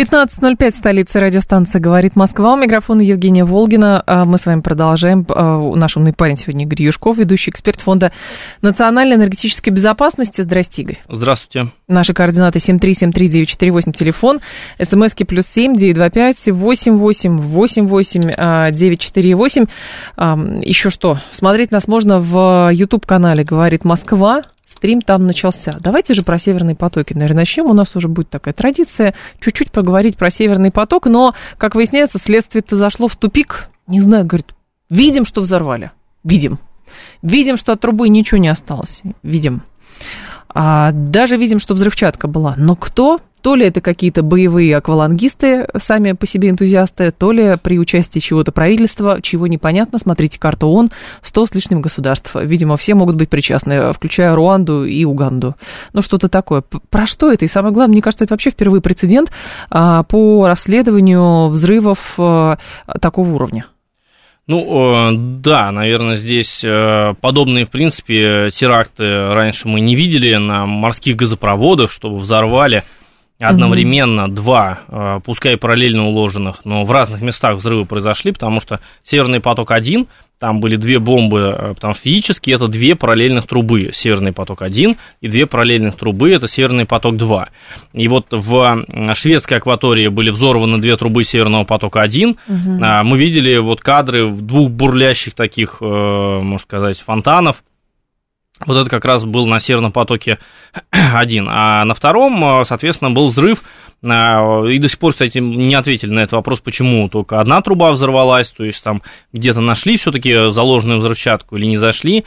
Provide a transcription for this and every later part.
15.05, столица радиостанции «Говорит Москва». У микрофона Евгения Волгина. А мы с вами продолжаем. А, наш умный парень сегодня Игорь Юшков, ведущий эксперт Фонда национальной энергетической безопасности. Здрасте, Игорь. Здравствуйте. Наши координаты 7373948, телефон. СМСки плюс 7 925 88 88 948. Еще что? Смотреть нас можно в YouTube-канале «Говорит Москва». Стрим там начался. Давайте же про северные потоки, наверное, начнем. У нас уже будет такая традиция чуть-чуть поговорить про северный поток, но, как выясняется, следствие-то зашло в тупик. Не знаю, говорит, видим, что взорвали. Видим. Видим, что от трубы ничего не осталось. Видим. А даже видим, что взрывчатка была. Но кто? То ли это какие-то боевые аквалангисты, сами по себе энтузиасты, то ли при участии чего-то правительства, чего непонятно. Смотрите, карта ООН, 100 с лишним государств. Видимо, все могут быть причастны, включая Руанду и Уганду. Ну, что-то такое. Про что это? И самое главное, мне кажется, это вообще впервые прецедент а, по расследованию взрывов а, такого уровня. Ну, да, наверное, здесь э, подобные, в принципе, теракты раньше мы не видели на морских газопроводах, чтобы взорвали одновременно mm-hmm. два, э, пускай параллельно уложенных, но в разных местах взрывы произошли, потому что Северный поток-1, там были две бомбы, э, потому что физически это две параллельных трубы, Северный поток-1, и две параллельных трубы, это Северный поток-2. И вот в шведской акватории были взорваны две трубы Северного потока-1, mm-hmm. мы видели вот кадры двух бурлящих таких, э, можно сказать, фонтанов, вот это как раз был на Северном потоке один. А на втором, э, соответственно, был взрыв. Э, и до сих пор, кстати, не ответили на этот вопрос, почему только одна труба взорвалась, то есть там где-то нашли все-таки заложенную взрывчатку или не зашли.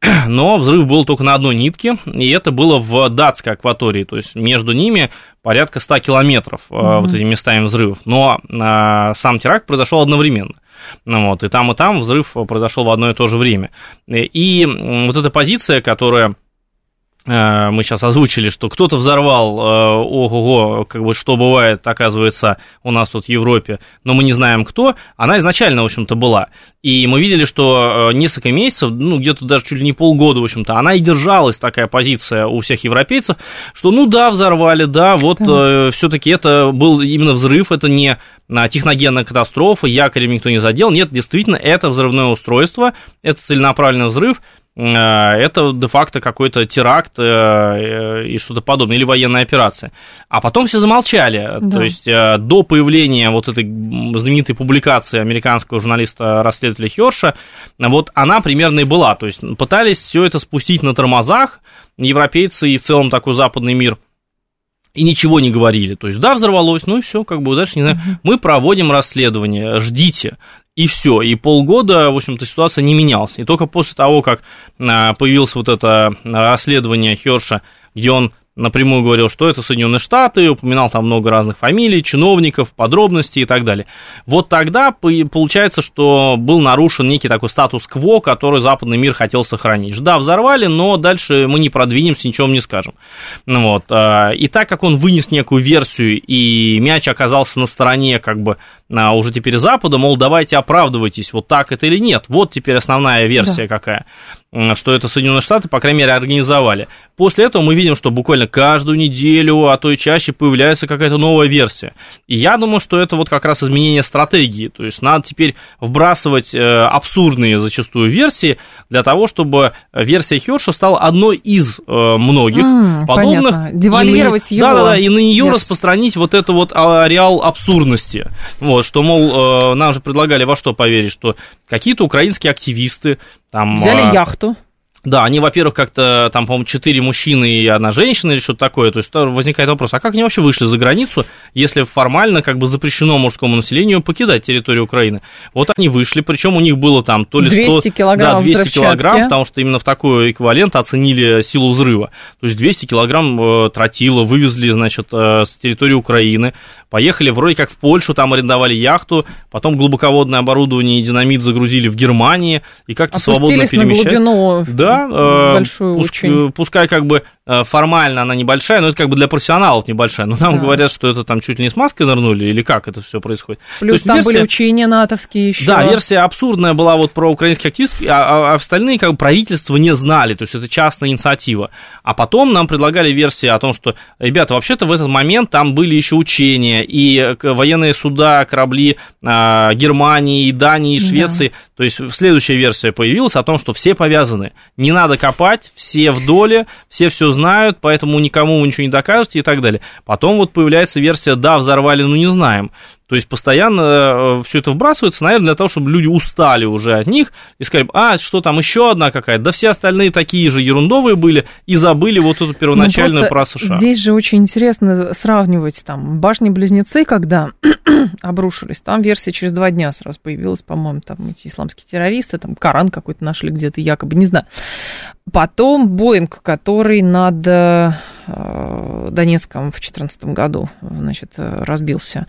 Но взрыв был только на одной нитке, и это было в датской акватории, то есть между ними порядка 100 километров mm-hmm. вот этими местами взрывов. Но сам теракт произошел одновременно. Ну, вот, и там, и там взрыв произошел в одно и то же время. И вот эта позиция, которая мы сейчас озвучили, что кто-то взорвал, э, ого-го, как бы что бывает, оказывается, у нас тут в Европе, но мы не знаем кто, она изначально, в общем-то, была. И мы видели, что э, несколько месяцев, ну, где-то даже чуть ли не полгода, в общем-то, она и держалась, такая позиция у всех европейцев, что, ну да, взорвали, да, вот э, все-таки это был именно взрыв, это не техногенная катастрофа, якорем никто не задел. Нет, действительно, это взрывное устройство, это целенаправленный взрыв, э, это де-факто какой-то теракт э, э, и что-то подобное, или военная операция. А потом все замолчали. Да. То есть до появления вот этой знаменитой публикации американского журналиста-расследователя Херша, вот она примерно и была. То есть пытались все это спустить на тормозах, европейцы и в целом такой западный мир – и ничего не говорили. То есть, да, взорвалось, ну и все, как бы дальше не знаю. Мы проводим расследование, ждите. И все. И полгода, в общем-то, ситуация не менялась. И только после того, как а, появилось вот это расследование Херша, где он напрямую говорил, что это Соединенные Штаты, упоминал там много разных фамилий, чиновников, подробностей и так далее. Вот тогда получается, что был нарушен некий такой статус-кво, который западный мир хотел сохранить. Да, взорвали, но дальше мы не продвинемся, ничего не скажем. Вот. А, и так как он вынес некую версию, и мяч оказался на стороне как бы а, уже теперь Запада, мол, давайте оправдывайтесь, вот так это или нет. Вот теперь основная версия да. какая что это Соединенные Штаты, по крайней мере, организовали. После этого мы видим, что буквально каждую неделю, а то и чаще появляется какая-то новая версия. И я думаю, что это вот как раз изменение стратегии. То есть надо теперь вбрасывать э, абсурдные зачастую версии для того, чтобы версия Херша стала одной из э, многих mm, подобных. Понятно. Девальвировать ее. Да-да-да, и на нее распространить вот это вот ареал абсурдности. Вот, что, мол, э, нам же предлагали во что поверить, что какие-то украинские активисты там, Взяли а, яхту. Да, они, во-первых, как-то там, по-моему, четыре мужчины и одна женщина или что-то такое. То есть возникает вопрос, а как они вообще вышли за границу, если формально как бы запрещено мужскому населению покидать территорию Украины? Вот они вышли, причем у них было там то ли 100... 200 килограмм Да, 200 килограмм, потому что именно в такой эквивалент оценили силу взрыва. То есть 200 килограмм э, тротила вывезли, значит, э, с территории Украины. Поехали вроде как в Польшу, там арендовали яхту, потом глубоководное оборудование и динамит загрузили в Германии, и как-то свободно перемещались. на глубину да, большую пуск, очень. Пускай как бы Э, формально она небольшая, но это как бы для профессионалов небольшая. Но нам да. говорят, что это там чуть ли не с маской нырнули, или как это все происходит. Плюс есть, там версия... были учения натовские еще. Да, версия абсурдная была вот про украинских активистов, а, а остальные как бы правительства не знали, то есть это частная инициатива. А потом нам предлагали версии о том, что, ребята, вообще-то в этот момент там были еще учения, и военные суда, корабли а, Германии, Дании, Швеции. Да. То есть следующая версия появилась о том, что все повязаны. Не надо копать, все в доле, все все знают, поэтому никому ничего не докажете и так далее. Потом вот появляется версия «да, взорвали, но не знаем». То есть постоянно э, все это вбрасывается, наверное, для того, чтобы люди устали уже от них и сказали, а, что там еще одна какая-то, да все остальные такие же ерундовые были и забыли вот эту первоначальную ну, про США. Здесь же очень интересно сравнивать там башни-близнецы, когда обрушились, там версия через два дня сразу появилась, по-моему, там эти исламские террористы, там Коран какой-то нашли где-то якобы, не знаю. Потом Боинг, который над э, Донецком в 2014 году, значит, э, разбился.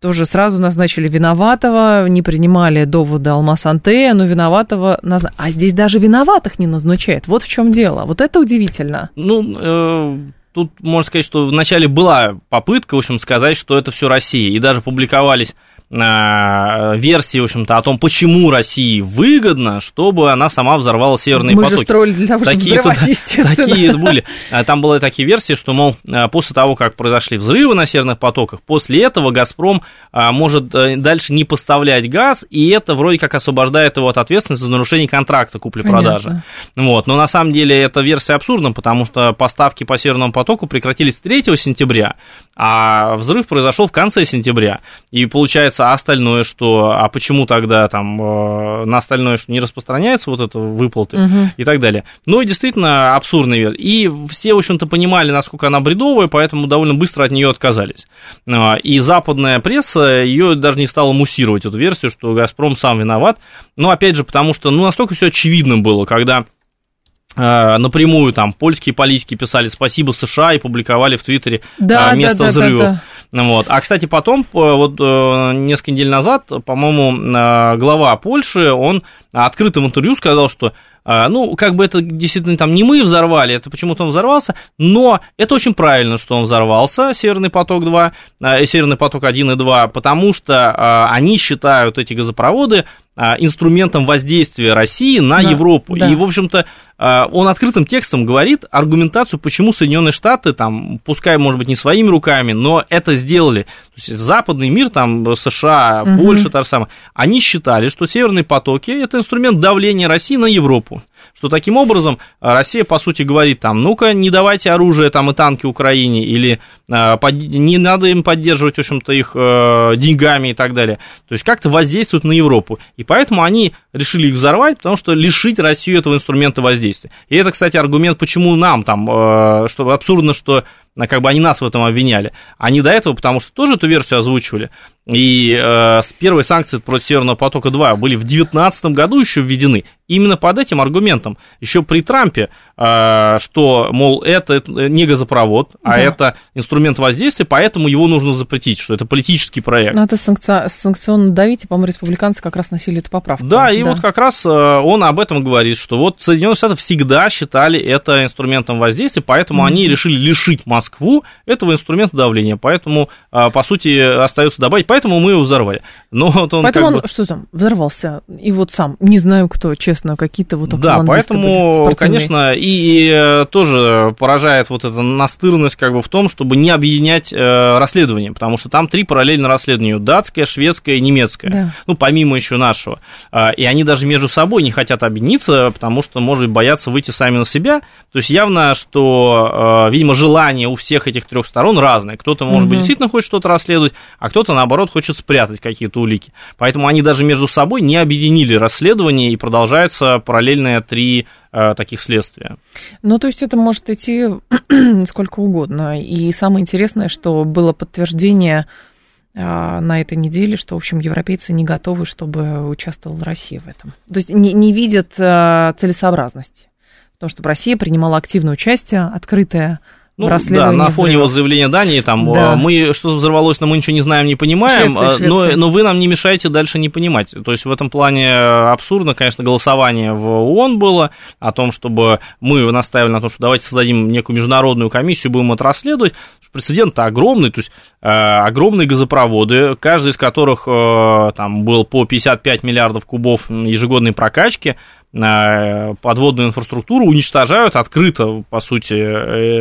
Тоже сразу назначили виноватого, не принимали доводы Алмаз-Анте, но виноватого... Назна... А здесь даже виноватых не назначают. Вот в чем дело. Вот это удивительно. Ну, э, тут можно сказать, что вначале была попытка, в общем, сказать, что это все Россия. И даже публиковались Э, версии, в общем-то, о том, почему России выгодно, чтобы она сама взорвала северные Мы потоки. Мы же строили для того, чтобы такие, взрывать, естественно. Такие были. Э, там были такие версии, что, мол, э, после того, как произошли взрывы на северных потоках, после этого «Газпром» может дальше не поставлять газ, и это вроде как освобождает его от ответственности за нарушение контракта купли-продажи. Вот. Но на самом деле эта версия абсурдна, потому что поставки по северному потоку прекратились 3 сентября, а взрыв произошел в конце сентября. И получается, а остальное что? А почему тогда там э, на остальное что не распространяется вот это выплаты угу. и так далее? Ну, и действительно абсурдный вид. И все, в общем-то, понимали, насколько она бредовая, поэтому довольно быстро от нее отказались. А, и западная пресса ее даже не стала муссировать, эту версию, что «Газпром» сам виноват. Но, опять же, потому что, ну, настолько все очевидно было, когда э, напрямую там польские политики писали спасибо США и публиковали в Твиттере да, место да, да, взрывов. Да, да. Вот. А, кстати, потом, вот э, несколько недель назад, по-моему, э, глава Польши, он открыто в интервью сказал, что э, ну, как бы это действительно там не мы взорвали, это почему-то он взорвался, но это очень правильно, что он взорвался, Северный поток-2, Северный поток 1 и 2, потому что они считают эти газопроводы инструментом воздействия России на да, Европу. Да. И, в общем-то, а, он открытым текстом говорит аргументацию, почему Соединенные Штаты, там, пускай, может быть, не своими руками, но это сделали. То есть западный мир, там, США, угу. Польша, та же самая, они считали, что северные потоки – это инструмент давления России на Европу что таким образом а, Россия, по сути, говорит там, ну-ка, не давайте оружие там и танки Украине, или э, под, не надо им поддерживать, в общем-то, их э, деньгами и так далее. То есть как-то воздействуют на Европу. И поэтому они решили их взорвать, потому что лишить Россию этого инструмента воздействия. И это, кстати, аргумент, почему нам там, э, что абсурдно, что как бы они нас в этом обвиняли. Они до этого, потому что тоже эту версию озвучивали, и э, первые санкции против Северного потока-2 были в 2019 году еще введены именно под этим аргументом. Еще при Трампе, что, мол, это, это не газопровод, а да. это инструмент воздействия, поэтому его нужно запретить, что это политический проект. Надо санкци... санкционно давить, и, по-моему, республиканцы как раз носили эту поправку. Да, и да. вот как раз э, он об этом говорит, что вот Соединенные Штаты всегда считали это инструментом воздействия, поэтому mm-hmm. они решили лишить Москву этого инструмента давления. Поэтому, э, по сути, остается добавить, поэтому мы его взорвали. Но вот он поэтому он, бы... что там, взорвался, и вот сам, не знаю кто, честно, какие-то вот Да, поэтому, конечно, и, и тоже поражает вот эта настырность как бы в том, чтобы не объединять э, расследование, потому что там три параллельно расследования, датское, шведское и немецкое, да. ну, помимо еще нашего. Э, и они даже между собой не хотят объединиться, потому что, может быть, боятся выйти сами на себя. То есть явно, что, э, видимо, желание у всех этих трех сторон разное. Кто-то, может угу. быть, действительно хочет что-то расследовать, а кто-то, наоборот, хочет спрятать какие-то улики. Поэтому они даже между собой не объединили расследование и продолжаются параллельные три э, таких следствия. Ну, то есть это может идти сколько угодно. И самое интересное, что было подтверждение э, на этой неделе, что, в общем, европейцы не готовы, чтобы участвовала Россия в этом. То есть не, не видят э, целесообразности. Потому что Россия принимала активное участие, открытое ну, да, на фоне вот заявления Дании, там, да. мы, что взорвалось, но мы ничего не знаем, не понимаем, Швеция, Швеция. Но, но вы нам не мешаете дальше не понимать. То есть в этом плане абсурдно, конечно, голосование в ООН было о том, чтобы мы настаивали на том, что давайте создадим некую международную комиссию, будем это расследовать. Прецедент-то огромный, то есть э, огромные газопроводы, каждый из которых э, там был по 55 миллиардов кубов ежегодной прокачки, подводную инфраструктуру уничтожают открыто, по сути,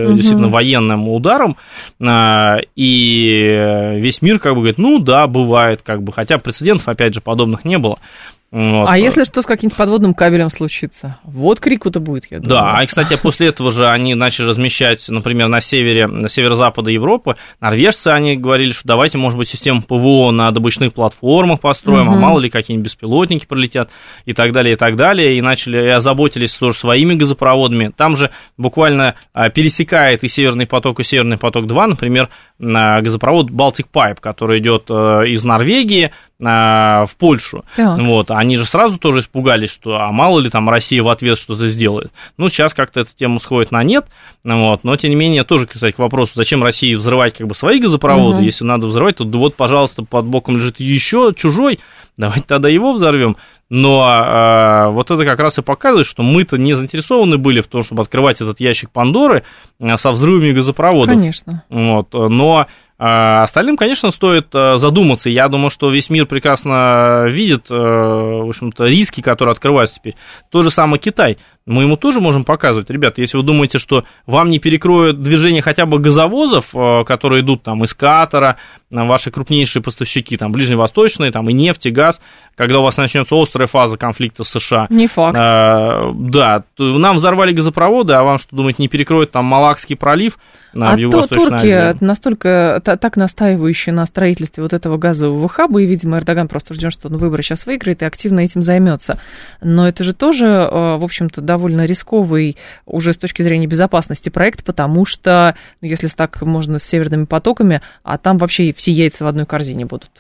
угу. действительно военным ударом, э, и весь мир как бы говорит, ну да, бывает, как бы, хотя прецедентов, опять же, подобных не было. Вот. А если что с каким-нибудь подводным кабелем случится? Вот крику-то будет, я думаю. Да, и, кстати, после этого же они начали размещать, например, на севере, на северо-западе Европы, норвежцы, они говорили, что давайте, может быть, систему ПВО на добычных платформах построим, угу. а мало ли какие-нибудь беспилотники пролетят и так далее, и так далее, и начали, и озаботились тоже своими газопроводами. Там же буквально а, пересекает и Северный поток, и Северный поток-2, например, газопровод Baltic Pipe, который идет э, из Норвегии в Польшу. Так. Вот, они же сразу тоже испугались, что а мало ли там Россия в ответ что-то сделает. Ну, сейчас как-то эта тема сходит на нет, вот, но тем не менее тоже, кстати, к вопросу, зачем России взрывать как бы свои газопроводы, угу. если надо взрывать, то вот, пожалуйста, под боком лежит еще чужой, давайте тогда его взорвем. Но э, вот это как раз и показывает, что мы-то не заинтересованы были в том, чтобы открывать этот ящик Пандоры со взрывами газопроводов. Конечно. Вот, но а остальным, конечно, стоит э, задуматься. Я думаю, что весь мир прекрасно видит, э, в общем-то, риски, которые открываются теперь. Тот же самый Китай мы ему тоже можем показывать, ребята, если вы думаете, что вам не перекроют движение хотя бы газовозов, э, которые идут там из Катара, ваши крупнейшие поставщики, там, ближневосточные, там, и нефть, и газ, когда у вас начнется острая фаза конфликта с США. Не факт. А, да, нам взорвали газопроводы, а вам что, думаете, не перекроют там Малакский пролив на, а в то, турки Азии? настолько так настаивающие на строительстве вот этого газового хаба, и, видимо, Эрдоган просто ждет, что он выборы сейчас выиграет и активно этим займется. Но это же тоже, э, в общем-то, довольно рисковый уже с точки зрения безопасности проект, потому что, ну, если так можно с северными потоками, а там вообще все яйца в одной корзине будут.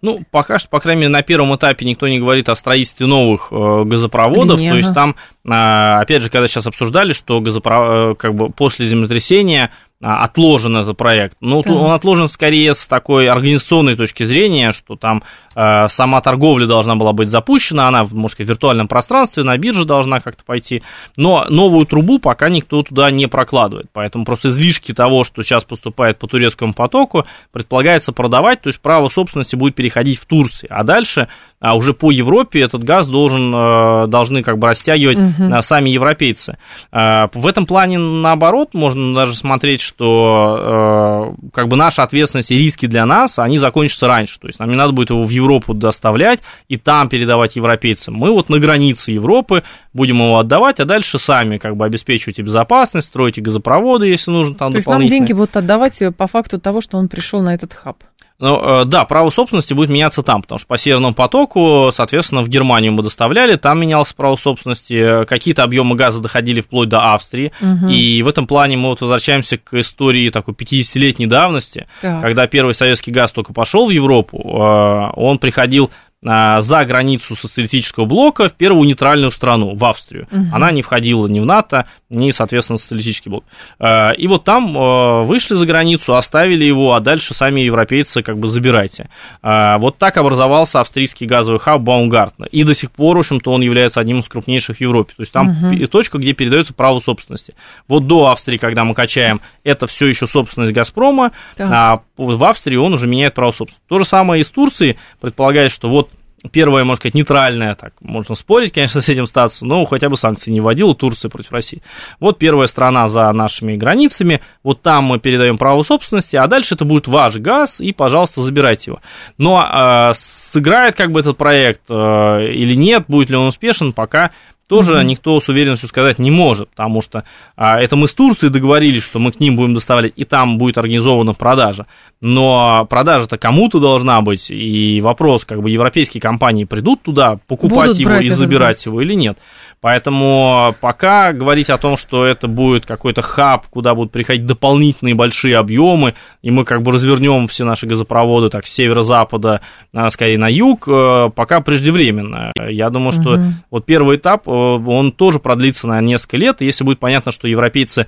Ну, пока что, по крайней мере, на первом этапе никто не говорит о строительстве новых э, газопроводов. Линейно. То есть там, э, опять же, когда сейчас обсуждали, что газопро... э, как бы после землетрясения отложен этот проект. Ну, да. он отложен скорее с такой организационной точки зрения, что там э, сама торговля должна была быть запущена, она, можно сказать, в виртуальном пространстве, на бирже должна как-то пойти, но новую трубу пока никто туда не прокладывает, поэтому просто излишки того, что сейчас поступает по турецкому потоку, предполагается продавать, то есть право собственности будет переходить в Турции, а дальше а уже по Европе этот газ должен, э, должны как бы растягивать угу. сами европейцы. Э, в этом плане, наоборот, можно даже смотреть, что как бы наша ответственность и риски для нас, они закончатся раньше. То есть нам не надо будет его в Европу доставлять и там передавать европейцам. Мы вот на границе Европы будем его отдавать, а дальше сами как бы обеспечивайте безопасность, строите газопроводы, если нужно там То есть нам деньги будут отдавать по факту того, что он пришел на этот хаб? Ну, э, да, право собственности будет меняться там, потому что по Северному потоку, соответственно, в Германию мы доставляли, там менялось право собственности, какие-то объемы газа доходили вплоть до Австрии, угу. и в этом плане мы вот возвращаемся к истории такой 50-летней давности, так. когда первый советский газ только пошел в Европу, э, он приходил за границу социалистического блока в первую нейтральную страну, в Австрию. Угу. Она не входила ни в НАТО, ни, соответственно, в социалистический блок. А, и вот там а, вышли за границу, оставили его, а дальше сами европейцы как бы забирайте. Вот так образовался австрийский газовый хаб Баумгартна. И до сих пор, в общем-то, он является одним из крупнейших в Европе. То есть там угу. точка, где передается право собственности. Вот до Австрии, когда мы качаем, это все еще собственность Газпрома, так. А в Австрии он уже меняет право собственности. То же самое и с Турцией. Предполагает, что вот первое, можно сказать, нейтральное, так, можно спорить, конечно, с этим статусом, но хотя бы санкции не вводила Турция против России. Вот первая страна за нашими границами, вот там мы передаем право собственности, а дальше это будет ваш газ, и, пожалуйста, забирайте его. Но э, сыграет как бы этот проект э, или нет, будет ли он успешен, пока тоже mm-hmm. никто с уверенностью сказать не может, потому что а, это мы с Турцией договорились, что мы к ним будем доставлять, и там будет организована продажа. Но продажа-то кому-то должна быть, и вопрос, как бы европейские компании придут туда покупать Будут его и забирать его или нет. Поэтому пока говорить о том, что это будет какой-то хаб, куда будут приходить дополнительные большие объемы, и мы как бы развернем все наши газопроводы так с северо-запада, а, скорее на юг, э, пока преждевременно. Я думаю, что угу. вот первый этап, э, он тоже продлится на несколько лет, и если будет понятно, что европейцы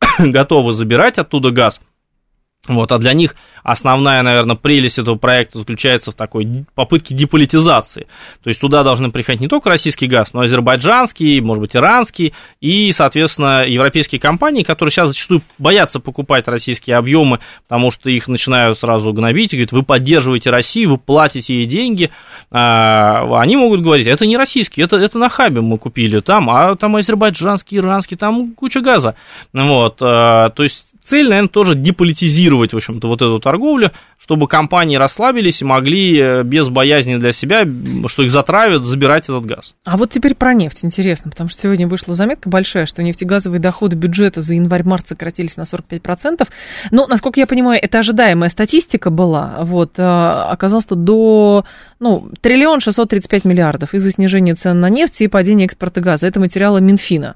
готовы забирать оттуда газ, вот, а для них основная, наверное, прелесть этого проекта заключается в такой попытке деполитизации. То есть туда должны приходить не только российский газ, но и азербайджанский, может быть, иранский, и, соответственно, европейские компании, которые сейчас зачастую боятся покупать российские объемы, потому что их начинают сразу гнобить и говорят, вы поддерживаете Россию, вы платите ей деньги, а, они могут говорить, это не российский, это, это на хабе мы купили там, а там азербайджанский, иранский, там куча газа. Вот, а, то есть цель, наверное, тоже деполитизировать, в общем-то, вот эту торговлю, чтобы компании расслабились и могли э, без боязни для себя, что их затравят, забирать этот газ. А вот теперь про нефть интересно, потому что сегодня вышла заметка большая, что нефтегазовые доходы бюджета за январь-март сократились на 45%. Но, насколько я понимаю, это ожидаемая статистика была. Вот, э, оказалось, что до ну, триллион 635 миллиардов из-за снижения цен на нефть и падения экспорта газа. Это материалы Минфина.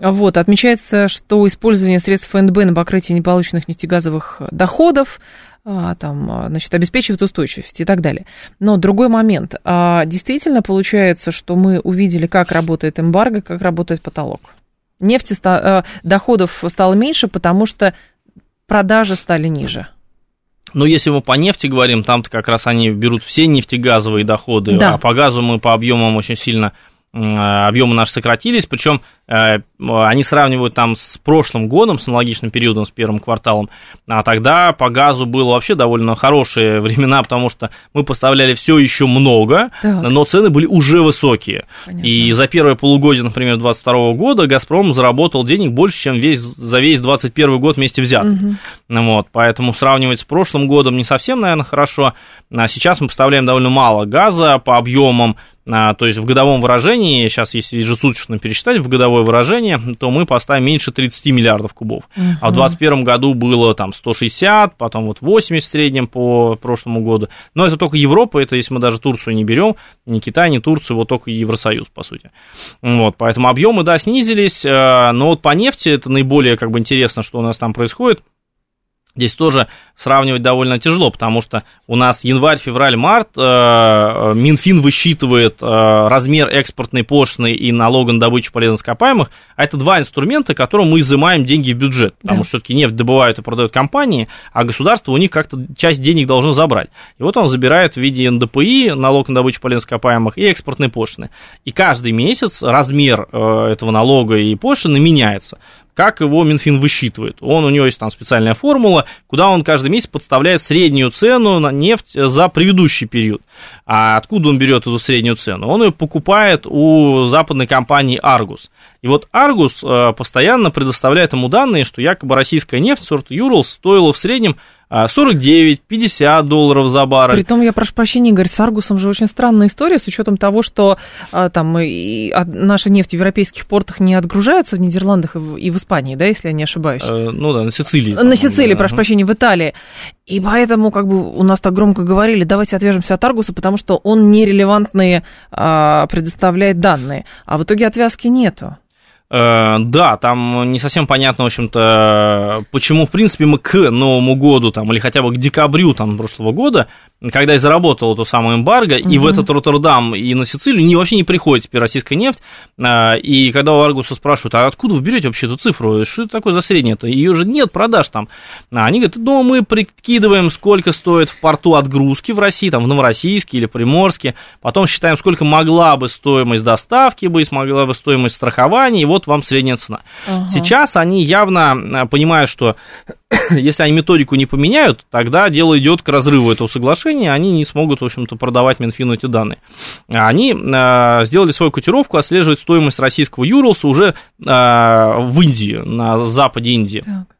Вот, отмечается, что использование средств ФНБ на покрытие неполученных нефтегазовых доходов а, там, а, значит, обеспечивает устойчивость и так далее. Но другой момент. А, действительно получается, что мы увидели, как работает эмбарго, как работает потолок. Нефти доходов стало меньше, потому что продажи стали ниже. Но если мы по нефти говорим, там-то как раз они берут все нефтегазовые доходы, да. а по газу мы по объемам очень сильно объемы наши сократились, причем Э, они сравнивают там с прошлым годом, с аналогичным периодом, с первым кварталом, а тогда по газу было вообще довольно хорошие времена, потому что мы поставляли все еще много, так. но цены были уже высокие. Понятно. И за первое полугодие, например, 2022 года «Газпром» заработал денег больше, чем весь, за весь 2021 год вместе взят. Угу. Вот, поэтому сравнивать с прошлым годом не совсем, наверное, хорошо. А сейчас мы поставляем довольно мало газа по объемам, а, то есть в годовом выражении, сейчас если ежесуточно пересчитать в годовое выражение, то мы поставим меньше 30 миллиардов кубов. Uh-huh. А в 2021 году было там 160, потом вот 80 в среднем по прошлому году. Но это только Европа, это если мы даже Турцию не берем, ни Китай, ни Турцию, вот только Евросоюз, по сути. Вот, поэтому объемы, да, снизились, э, но вот по нефти это наиболее как бы интересно, что у нас там происходит. Здесь тоже сравнивать довольно тяжело, потому что у нас январь, февраль, март, э, э, Минфин высчитывает э, размер экспортной пошлины и налога на добычу полезных ископаемых, а это два инструмента, которым мы изымаем деньги в бюджет, потому да. что все-таки нефть добывают и продают компании, а государство у них как-то часть денег должно забрать. И вот он забирает в виде НДПИ, налог на добычу полезных ископаемых и экспортной пошлины. И каждый месяц размер этого налога и пошлины меняется как его Минфин высчитывает. Он, у него есть там специальная формула, куда он каждый месяц подставляет среднюю цену на нефть за предыдущий период. А откуда он берет эту среднюю цену? Он ее покупает у западной компании Argus. И вот Argus э, постоянно предоставляет ему данные, что якобы российская нефть сорта Юрл стоила в среднем 49-50 а, долларов за баррель. Притом, я прошу прощения, Игорь, с Аргусом же очень странная история, с учетом того, что а, там и, а, наша нефть в европейских портах не отгружается в Нидерландах и в, и в Испании, да, если я не ошибаюсь? Э, ну да, на Сицилии. На Сицилии, да, прошу ага. прощения, в Италии. И поэтому как бы у нас так громко говорили, давайте отвяжемся от Аргуса, потому что он нерелевантные а, предоставляет данные. А в итоге отвязки нету. Э, да, там не совсем понятно, в общем-то, почему, в принципе, мы к Новому году, там, или хотя бы к декабрю там, прошлого года когда и заработал эту самую эмбарго, угу. и в этот Роттердам, и на Сицилию не, вообще не приходит теперь российская нефть. А, и когда у Аргуса спрашивают, а откуда вы берете вообще эту цифру? Что это такое за среднее-то? Ее же нет продаж там. А они говорят, ну, мы прикидываем, сколько стоит в порту отгрузки в России, там, в Новороссийске или Приморске, потом считаем, сколько могла бы стоимость доставки быть, могла бы стоимость страхования, и вот вам средняя цена. Ага. Сейчас они явно а, понимают, что если они методику не поменяют, тогда дело идет к разрыву этого соглашения, они не смогут, в общем-то, продавать Минфину эти данные. Они э, сделали свою котировку, отслеживать стоимость российского Юрлса уже э, в Индии, на западе Индии. Так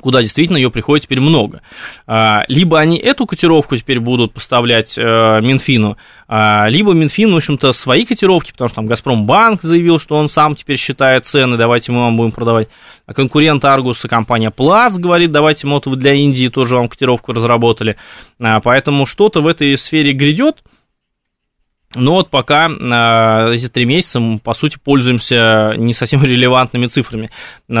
куда действительно ее приходит теперь много. А, либо они эту котировку теперь будут поставлять э, Минфину, а, либо Минфин, в общем-то, свои котировки, потому что там Газпромбанк заявил, что он сам теперь считает цены, давайте мы вам будем продавать. А конкурент Аргуса, компания Плац, говорит, давайте вот вы для Индии тоже вам котировку разработали. А, поэтому что-то в этой сфере грядет. Но вот пока э, эти три месяца мы, по сути, пользуемся не совсем релевантными цифрами.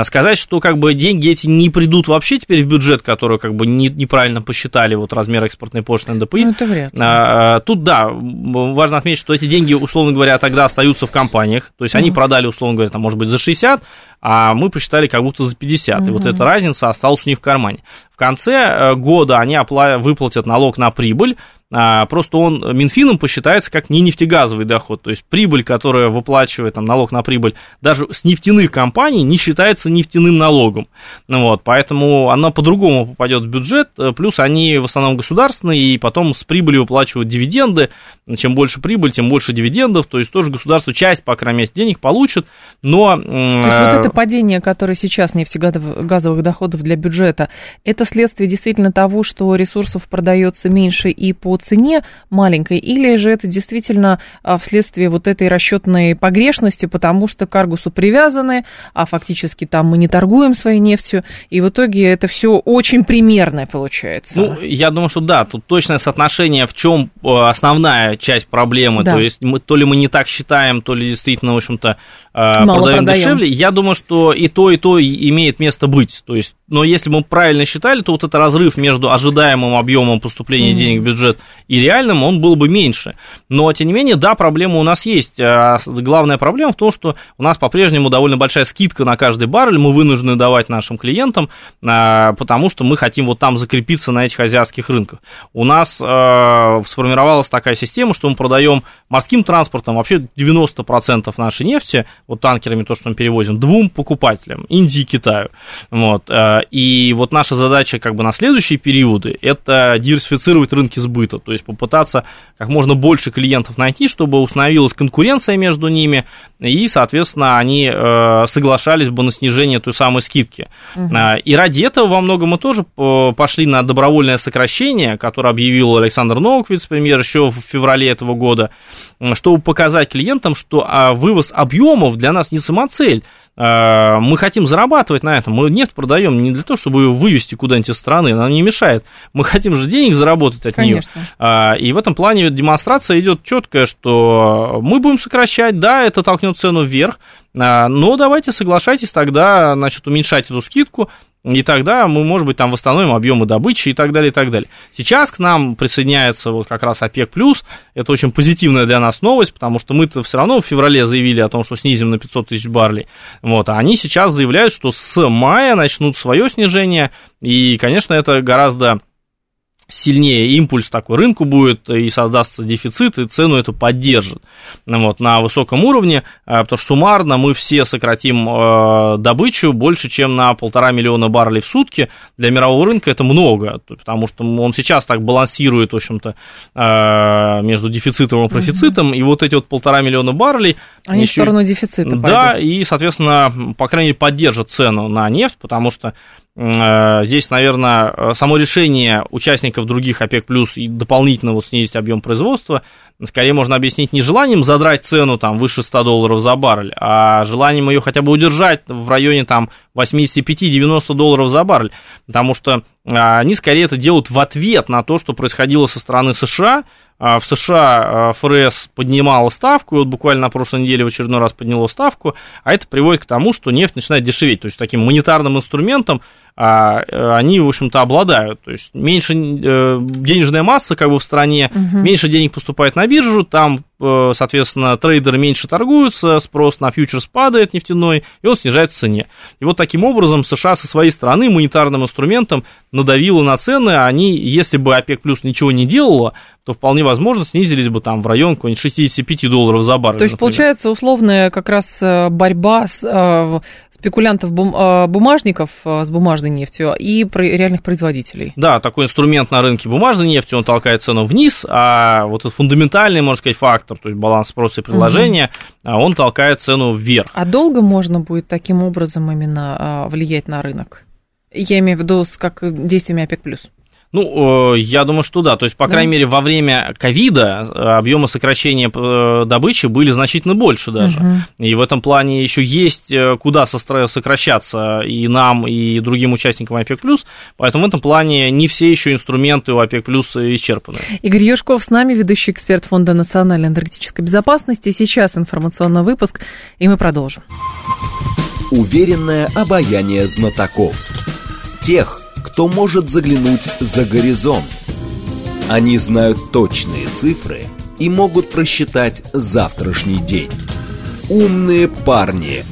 Сказать, что как бы деньги эти не придут вообще теперь в бюджет, который как бы не, неправильно посчитали вот размер экспортной пошлины НДПИ. Ну, это вряд ли. А, тут, да, важно отметить, что эти деньги, условно говоря, тогда остаются в компаниях. То есть они продали, условно говоря, там, может быть, за 60, а мы посчитали как будто за 50. Угу. И вот эта разница осталась у них в кармане. В конце э, года они выплатят налог на прибыль, а, просто он Минфином посчитается как не нефтегазовый доход, то есть прибыль, которая выплачивает там, налог на прибыль даже с нефтяных компаний, не считается нефтяным налогом. Вот, поэтому она по-другому попадет в бюджет, э, плюс они в основном государственные, и потом с прибыли выплачивают дивиденды, чем больше прибыль, тем больше дивидендов, то есть тоже государство часть, по крайней мере, денег получит, но... То есть вот это падение, которое сейчас нефтегазовых доходов для бюджета, это следствие действительно того, что ресурсов продается меньше и по цене маленькой, или же это действительно а, вследствие вот этой расчетной погрешности, потому что к Аргусу привязаны, а фактически там мы не торгуем своей нефтью, и в итоге это все очень примерное получается. Ну, я думаю, что да, тут точное соотношение, в чем э, основная часть проблемы, да. то есть мы, то ли мы не так считаем, то ли действительно, в общем-то, э, продаем, продаем дешевле. Я думаю, что и то, и то имеет место быть, то есть но если мы правильно считали, то вот этот разрыв между ожидаемым объемом поступления mm-hmm. денег в бюджет и реальным, он был бы меньше. Но, тем не менее, да, проблема у нас есть. А главная проблема в том, что у нас по-прежнему довольно большая скидка на каждый баррель, мы вынуждены давать нашим клиентам, а, потому что мы хотим вот там закрепиться на этих азиатских рынках. У нас сформировалась такая система, что мы продаем морским транспортом вообще 90% нашей нефти, вот танкерами то, что мы перевозим, двум покупателям, Индии и Китаю. Вот и вот наша задача как бы на следующие периоды – это диверсифицировать рынки сбыта, то есть попытаться как можно больше клиентов найти, чтобы установилась конкуренция между ними, и, соответственно, они э, соглашались бы на снижение той самой скидки. Угу. И ради этого во многом мы тоже э, пошли на добровольное сокращение, которое объявил Александр Новак, вице-премьер, еще в феврале этого года, чтобы показать клиентам, что а, вывоз объемов для нас не самоцель, Э, мы хотим зарабатывать на этом. Мы нефть продаем не для того, чтобы ее вывести куда-нибудь из страны, она не мешает. Мы хотим же денег заработать от нее. Э, и в этом плане демонстрация идет четкая, что мы будем сокращать, да, это толкнет цену вверх, но давайте соглашайтесь тогда, значит, уменьшать эту скидку, и тогда мы, может быть, там восстановим объемы добычи и так далее, и так далее. Сейчас к нам присоединяется вот как раз ОПЕК+, это очень позитивная для нас новость, потому что мы-то все равно в феврале заявили о том, что снизим на 500 тысяч баррелей, вот, а они сейчас заявляют, что с мая начнут свое снижение, и, конечно, это гораздо сильнее импульс такой рынку будет, и создастся дефицит, и цену эту поддержит вот, на высоком уровне, э, потому что суммарно мы все сократим э, добычу больше, чем на полтора миллиона баррелей в сутки. Для мирового рынка это много, потому что он сейчас так балансирует, в общем-то, э, между дефицитом и профицитом, угу. и вот эти вот полтора миллиона баррелей... Они еще... в сторону дефицита Да, пойдут. и, соответственно, по крайней мере, поддержат цену на нефть, потому что здесь, наверное, э, само решение участников других ОПЕК+, плюс и дополнительно вот снизить объем производства, скорее можно объяснить не желанием задрать цену там выше 100 долларов за баррель, а желанием ее хотя бы удержать в районе там 85-90 долларов за баррель, потому что э, они скорее это делают в ответ на то, что происходило со стороны США, в США ФРС поднимала ставку, и вот буквально на прошлой неделе в очередной раз подняло ставку, а это приводит к тому, что нефть начинает дешеветь. То есть таким монетарным инструментом а, э, они, в общем-то, обладают. То есть меньше э, денежная масса как бы в стране, угу. меньше денег поступает на биржу, там Э, соответственно, трейдеры меньше торгуются, спрос на фьючерс падает нефтяной, и он снижает в цене. И вот таким образом США со своей стороны монетарным инструментом надавило на цены, они, если бы ОПЕК плюс ничего не делало, то вполне возможно снизились бы там в район какой-нибудь 65 долларов за баррель. То есть, например. получается, условная как раз борьба с, спекулянтов бум, бумажников с бумажной нефтью и реальных производителей. Да, такой инструмент на рынке бумажной нефти, он толкает цену вниз, а вот этот фундаментальный, можно сказать, факт фактор, то есть баланс спроса и предложения, угу. он толкает цену вверх. А долго можно будет таким образом именно а, влиять на рынок? Я имею в виду с как действиями ОПЕК+. Ну, э, я думаю, что да. То есть, по да. крайней мере, во время ковида э, объемы сокращения э, добычи были значительно больше даже. Угу. И в этом плане еще есть куда сокращаться и нам, и другим участникам ОПЕК+. Поэтому в этом плане не все еще инструменты у ОПЕК+, исчерпаны. Игорь Юшков с нами, ведущий эксперт Фонда национальной энергетической безопасности. Сейчас информационный выпуск, и мы продолжим. Уверенное обаяние знатоков. Тех, кто может заглянуть за горизонт. Они знают точные цифры и могут просчитать завтрашний день. Умные парни.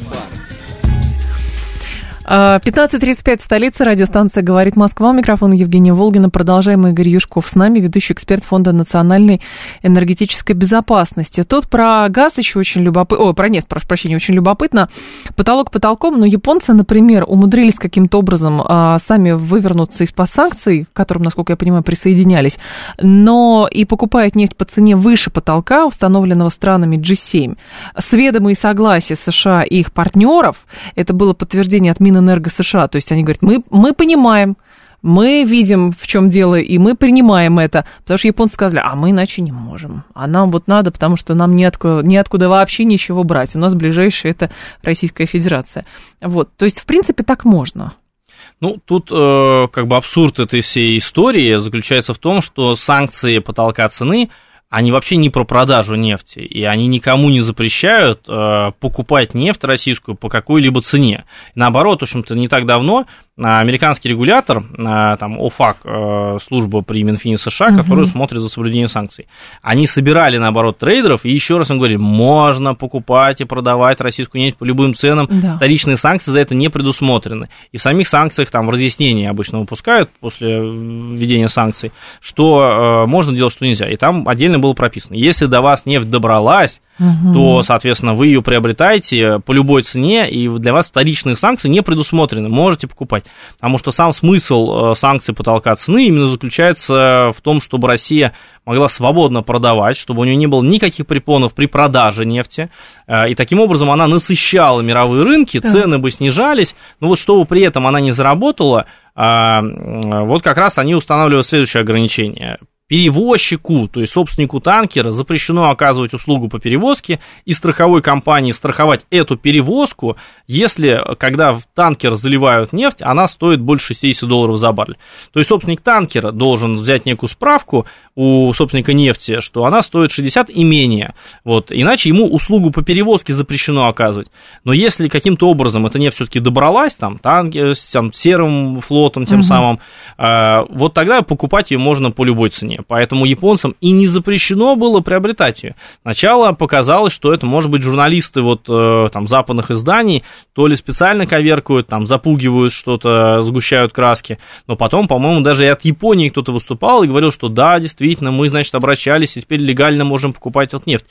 15.35, столица, радиостанция «Говорит Москва». Микрофон Евгения Волгина. Продолжаем. Игорь Юшков с нами, ведущий эксперт Фонда национальной энергетической безопасности. Тут про газ еще очень любопытно. Ой, про нефть, прошу прощения, очень любопытно. Потолок потолком, но японцы, например, умудрились каким-то образом а, сами вывернуться из-под санкций, к которым, насколько я понимаю, присоединялись, но и покупают нефть по цене выше потолка, установленного странами G7. С ведома и согласия США и их партнеров, это было подтверждение от Мин Минэнерго США. То есть они говорят, мы, мы понимаем, мы видим, в чем дело, и мы принимаем это. Потому что японцы сказали, а мы иначе не можем. А нам вот надо, потому что нам неоткуда, неоткуда вообще ничего брать. У нас ближайшая это Российская Федерация. Вот, то есть, в принципе, так можно. Ну, тут э, как бы абсурд этой всей истории заключается в том, что санкции потолка цены – они вообще не про продажу нефти, и они никому не запрещают э, покупать нефть российскую по какой-либо цене. Наоборот, в общем-то, не так давно американский регулятор, а, там, ОФАК, э, служба при Минфине США, угу. которая смотрит за соблюдением санкций, они собирали, наоборот, трейдеров, и еще раз им говорили, можно покупать и продавать российскую нефть по любым ценам, да. вторичные санкции за это не предусмотрены. И в самих санкциях, там, в разъяснении обычно выпускают после введения санкций, что э, можно делать, что нельзя. И там отдельно было прописано, если до вас нефть добралась, угу. то, соответственно, вы ее приобретаете по любой цене, и для вас вторичные санкции не предусмотрены, можете покупать. Потому что сам смысл э, санкций потолка цены именно заключается в том, чтобы Россия могла свободно продавать, чтобы у нее не было никаких препонов при продаже нефти, э, и таким образом она насыщала мировые рынки, да. цены бы снижались, но вот чтобы при этом она не заработала, а, вот как раз они устанавливают следующее ограничение перевозчику, то есть собственнику танкера, запрещено оказывать услугу по перевозке и страховой компании страховать эту перевозку, если, когда в танкер заливают нефть, она стоит больше 60 долларов за баррель. То есть собственник танкера должен взять некую справку у собственника нефти, что она стоит 60 и менее, вот, иначе ему услугу по перевозке запрещено оказывать. Но если каким-то образом эта нефть все-таки добралась, там, танки, там, серым флотом тем угу. самым, э, вот тогда покупать ее можно по любой цене компания, поэтому японцам и не запрещено было приобретать ее. Сначала показалось, что это, может быть, журналисты вот э, там западных изданий то ли специально коверкуют, там запугивают что-то, сгущают краски, но потом, по-моему, даже и от Японии кто-то выступал и говорил, что да, действительно, мы, значит, обращались и теперь легально можем покупать вот нефть.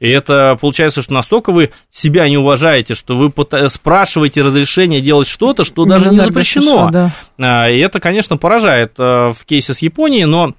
И это получается, что настолько вы себя не уважаете, что вы спрашиваете разрешение делать что-то, что даже не, не запрещено. А, и это, конечно, поражает э, в кейсе с Японией, но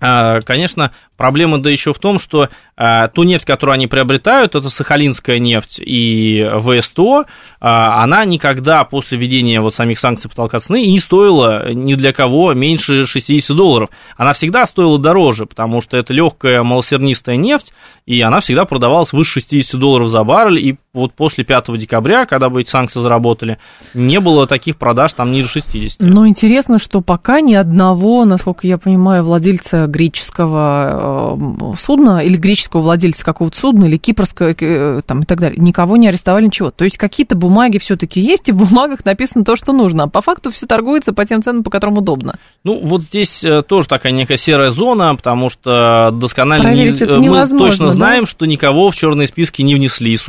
конечно, Проблема да еще в том, что э, ту нефть, которую они приобретают, это сахалинская нефть и ВСТО, э, она никогда после введения вот самих санкций потолка цены не стоила ни для кого меньше 60 долларов. Она всегда стоила дороже, потому что это легкая малосернистая нефть, и она всегда продавалась выше 60 долларов за баррель, и вот после 5 декабря, когда бы эти санкции заработали, не было таких продаж там ниже 60. Но интересно, что пока ни одного, насколько я понимаю, владельца греческого Э, судна или греческого владельца какого-то судна, или кипрского э, там, и так далее. Никого не арестовали, ничего. То есть какие-то бумаги все-таки есть, и в бумагах написано то, что нужно. А по факту все торгуется по тем ценам, по которым удобно. Ну, вот здесь э, тоже такая некая серая зона, потому что досконально не, мы точно да? знаем, что никого в черные списки не внесли из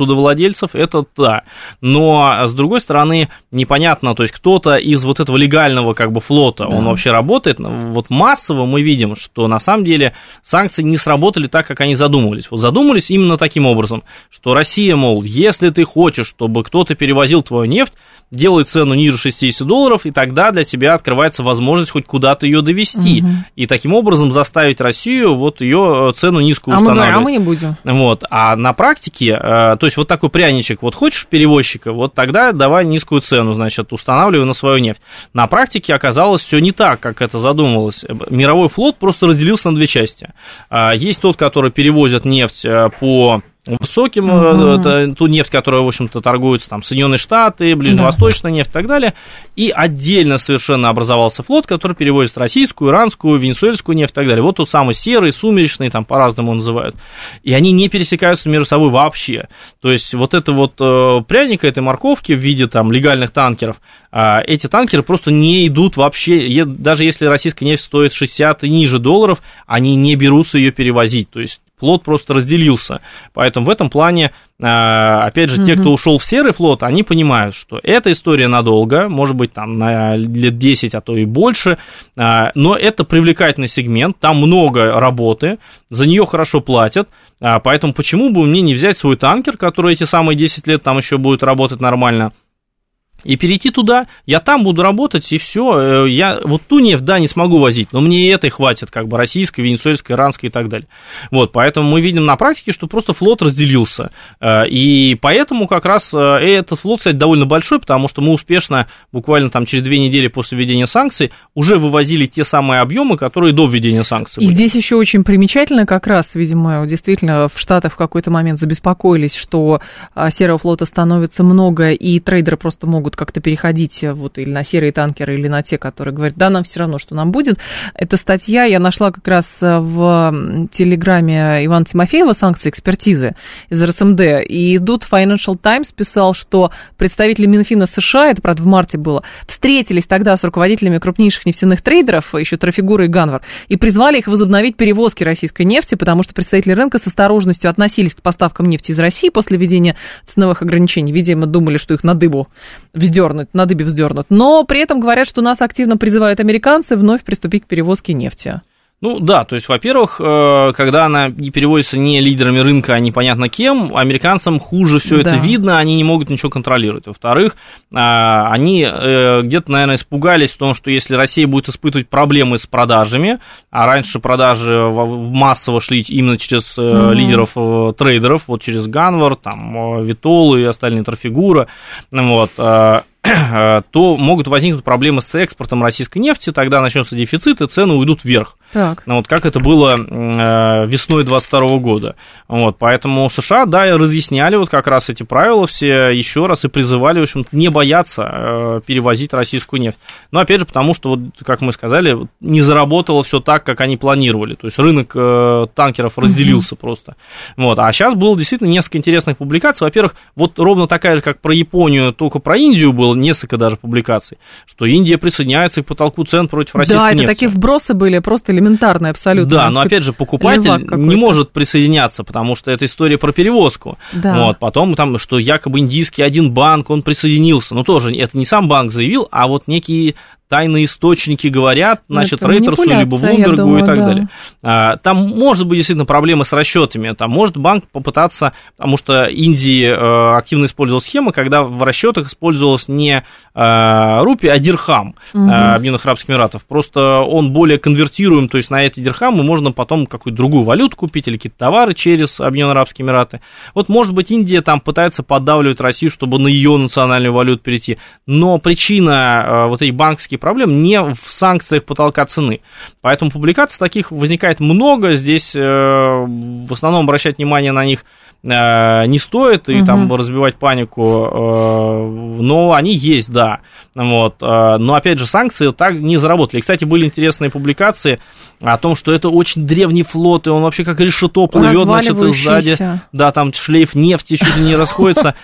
судовладельцев, это да. Но, с другой стороны, непонятно, то есть кто-то из вот этого легального как бы флота, да. он вообще работает. Вот массово мы видим, что на самом деле санкции не сработали так, как они задумывались. Вот задумались именно таким образом, что Россия, мол, если ты хочешь, чтобы кто-то перевозил твою нефть, делай цену ниже 60 долларов, и тогда для тебя открывается возможность хоть куда-то ее довести. Угу. И таким образом заставить Россию вот ее э, цену низкую а устанавливать. Мы, а мы не будем. Вот. А на практике, э, то есть вот такой пряничек, вот хочешь перевозчика, вот тогда давай низкую цену, значит, устанавливай на свою нефть. На практике оказалось все не так, как это задумывалось. Мировой флот просто разделился на две части. Есть тот, который перевозит нефть э, по высоким, uh-huh. это ту нефть, которая, в общем-то, торгуется там Соединенные Штаты, Ближневосточная да. нефть и так далее. И отдельно совершенно образовался флот, который перевозит российскую, иранскую, венесуэльскую нефть и так далее. Вот тот самый серый, сумеречный, там по-разному называют. И они не пересекаются между собой вообще. То есть вот это вот э, пряника этой морковки в виде там легальных танкеров, э, эти танкеры просто не идут вообще, даже если российская нефть стоит 60 и ниже долларов, они не берутся ее перевозить. То есть флот просто разделился. Поэтому в этом плане, а, опять же, те, кто ушел в серый флот, они понимают, что эта история надолго, может быть, там на лет 10, а то и больше, а, но это привлекательный сегмент, там много работы, за нее хорошо платят, а, поэтому почему бы мне не взять свой танкер, который эти самые 10 лет там еще будет работать нормально, и перейти туда, я там буду работать, и все. Э, я вот ту нефть, да, не смогу возить, но мне и этой хватит, как бы российской, венесуэльской, иранской и так далее. Вот, поэтому мы видим на практике, что просто флот разделился. Э, и поэтому как раз э, этот флот, кстати, довольно большой, потому что мы успешно, буквально там через две недели после введения санкций, уже вывозили те самые объемы, которые до введения санкций. И были. здесь еще очень примечательно, как раз, видимо, действительно в Штатах в какой-то момент забеспокоились, что серого флота становится много, и трейдеры просто могут могут как-то переходить э, вот или на серые танкеры, или на те, которые говорят, да, нам все равно, что нам будет. Эта статья я нашла как раз э, в телеграме Ивана Тимофеева «Санкции экспертизы» из РСМД. И идут Financial Times писал, что представители Минфина США, это, правда, в марте было, встретились тогда с руководителями крупнейших нефтяных трейдеров, еще Трафигура и Ганвар, и призвали их возобновить перевозки российской нефти, потому что представители рынка с осторожностью относились к поставкам нефти из России после введения ценовых ограничений. Видимо, думали, что их на дыбу вздернут, на дыбе вздернут. Но при этом говорят, что нас активно призывают американцы вновь приступить к перевозке нефти. Ну да, то есть, во-первых, э, когда она не переводится не лидерами рынка, а непонятно кем, американцам хуже все да. это видно, они не могут ничего контролировать. Во-вторых, а, они э, где-то, наверное, испугались в том, что если Россия будет испытывать проблемы с продажами, а раньше продажи массово шли именно через угу. лидеров трейдеров, вот через Ганвар, там, Витол и остальные Трафигура, вот, то могут возникнуть проблемы с экспортом российской нефти, тогда начнется дефицит, и цены уйдут вверх. Так. Ну, вот как это было э, весной 22 года. Вот, поэтому США, да, разъясняли вот как раз эти правила все еще раз и призывали, в общем не бояться э, перевозить российскую нефть. Но опять же, потому что, вот, как мы сказали, не заработало все так, как они планировали. То есть рынок э, танкеров разделился угу. просто. Вот, а сейчас было действительно несколько интересных публикаций. Во-первых, вот ровно такая же, как про Японию, только про Индию было несколько даже публикаций, что Индия присоединяется к потолку цен против российской нефти. Да, это такие вбросы были, просто элементарный абсолютно. Да, но опять же, покупатель не может присоединяться, потому что это история про перевозку. Да. Вот, потом там, что якобы индийский один банк, он присоединился. Ну, тоже, это не сам банк заявил, а вот некие тайные источники говорят, ну, значит, Рейтерсу, либо Блумбергу думаю, и так да. далее. А, там может быть действительно проблемы с расчетами. Там может банк попытаться, потому что Индии э, активно использовал схему, когда в расчетах использовалась не э, рупи, а дирхам угу. Объединенных Арабских Эмиратов. Просто он более конвертируем, то есть на эти дирхамы можно потом какую-то другую валюту купить или какие-то товары через Объединенные Арабские Эмираты. Вот, может быть, Индия там пытается поддавливать Россию, чтобы на ее национальную валюту перейти. Но причина вот этих банковских проблем не в санкциях потолка цены. Поэтому публикаций таких возникает много. Здесь э, в основном обращать внимание на них э, не стоит и угу. там разбивать панику, э, но они есть, да. Вот. Но опять же, санкции так не заработали. И, кстати, были интересные публикации о том, что это очень древний флот, и он вообще как решето плывет, значит, сзади. Да, там шлейф нефти чуть ли не расходится.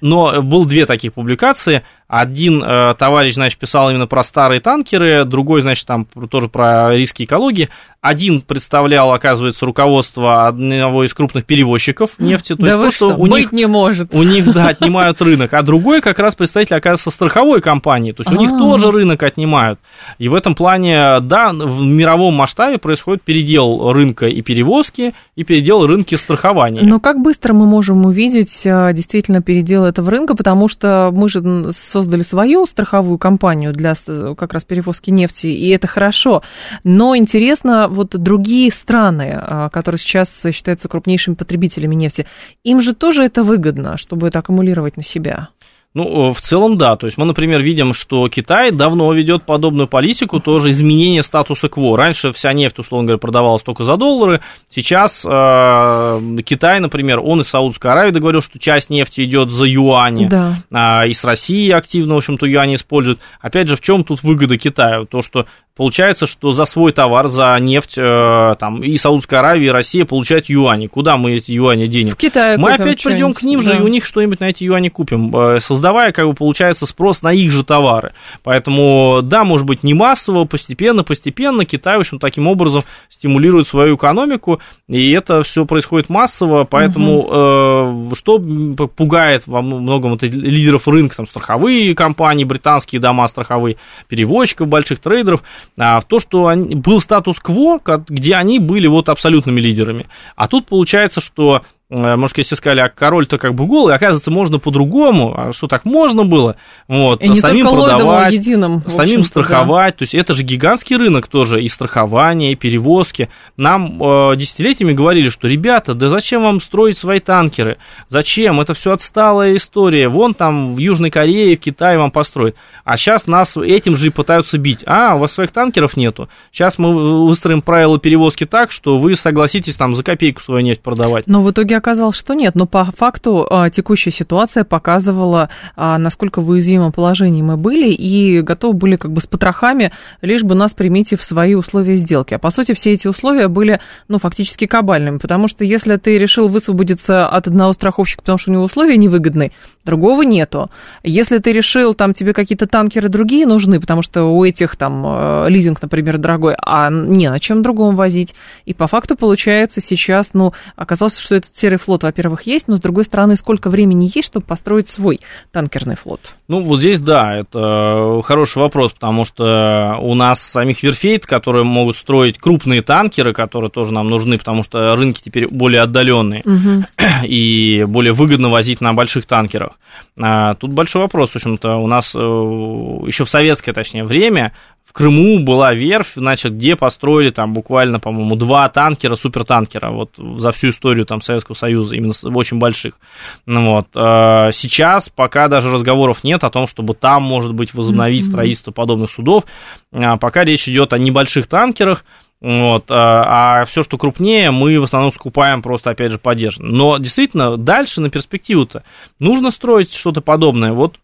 Но был две таких публикации. Один э, товарищ, значит, писал именно про старые танкеры, другой, значит, там тоже про риски экологии. Один представлял, оказывается, руководство одного из крупных перевозчиков нефти. То да есть то, что, у быть них, не может. У них, да, отнимают рынок. А другой как раз представитель, оказывается, страховой компании. То есть у них а. тоже рынок отнимают. И в этом плане, да, в мировом масштабе происходит передел рынка и перевозки, и передел рынки страхования. Но как быстро мы можем увидеть а, действительно передел этого рынка, потому что мы же создали свою страховую компанию для как раз перевозки нефти, и это хорошо. Но интересно, вот другие страны, а, которые сейчас считаются крупнейшими потребителями нефти, им же тоже это выгодно, чтобы это аккумулировать на себя? Ну, э, в целом, да. То есть мы, например, видим, что Китай давно ведет подобную политику, тоже изменение статуса КВО. Раньше вся нефть, условно говоря, продавалась только за доллары. Сейчас э, Китай, например, он из Саудовской Аравии договорил, что часть нефти идет за юани. Да. Э, и с Россией активно, в общем-то, юани используют. Опять же, в чем тут выгода Китая? То, что получается, что за свой товар, за нефть, э, там, и Саудская Аравия, и Россия получают юани. Куда мы эти юани денем? В Китае Мы опять придем к ним же, да. и у них что-нибудь на эти юани купим, э, создавая, как бы, получается, спрос на их же товары. Поэтому, да, может быть, не массово, постепенно, постепенно Китай, в общем, таким образом стимулирует свою экономику, и это все происходит массово, поэтому угу. э, что пугает во многом это лидеров рынка, там, страховые компании, британские дома страховые, перевозчиков, больших трейдеров, а, в то, что они, был статус-кво, где они были вот абсолютными лидерами. А тут получается, что может, если сказали, а король-то как бы голый, оказывается, можно по-другому, а что так можно было, вот, и не самим продавать, единым, самим страховать, да. то есть это же гигантский рынок тоже, и страхование, и перевозки. Нам э, десятилетиями говорили, что, ребята, да зачем вам строить свои танкеры, зачем, это все отсталая история, вон там в Южной Корее, в Китае вам построят, а сейчас нас этим же и пытаются бить, а, у вас своих танкеров нету, сейчас мы выстроим правила перевозки так, что вы согласитесь там за копейку свою нефть продавать. Но в итоге оказалось, что нет. Но по факту а, текущая ситуация показывала, а, насколько в уязвимом положении мы были и готовы были как бы с потрохами, лишь бы нас примите в свои условия сделки. А по сути все эти условия были, ну, фактически кабальными, потому что если ты решил высвободиться от одного страховщика, потому что у него условия невыгодны, другого нету. Если ты решил, там тебе какие-то танкеры другие нужны, потому что у этих там э, лизинг, например, дорогой, а не на чем другом возить. И по факту получается сейчас, ну, оказалось, что этот серый флот, во-первых, есть, но с другой стороны, сколько времени есть, чтобы построить свой танкерный флот? Ну, вот здесь, да, это хороший вопрос, потому что у нас самих верфей, которые могут строить крупные танкеры, которые тоже нам нужны, потому что рынки теперь более отдаленные, угу. и более выгодно возить на больших танкерах. А, тут большой вопрос, в общем-то, у нас э, еще в советское, точнее, время в Крыму была верфь, значит, где построили там буквально, по-моему, два танкера, супертанкера, вот за всю историю там Советского Союза, именно очень больших. Ну, вот. А, сейчас пока даже разговоров нет о том, чтобы там, может быть, возобновить строительство подобных судов, а, пока речь идет о небольших танкерах, вот, а, а все, что крупнее, мы в основном скупаем просто, опять же, поддержанно. Но действительно, дальше на перспективу-то нужно строить что-то подобное. Вот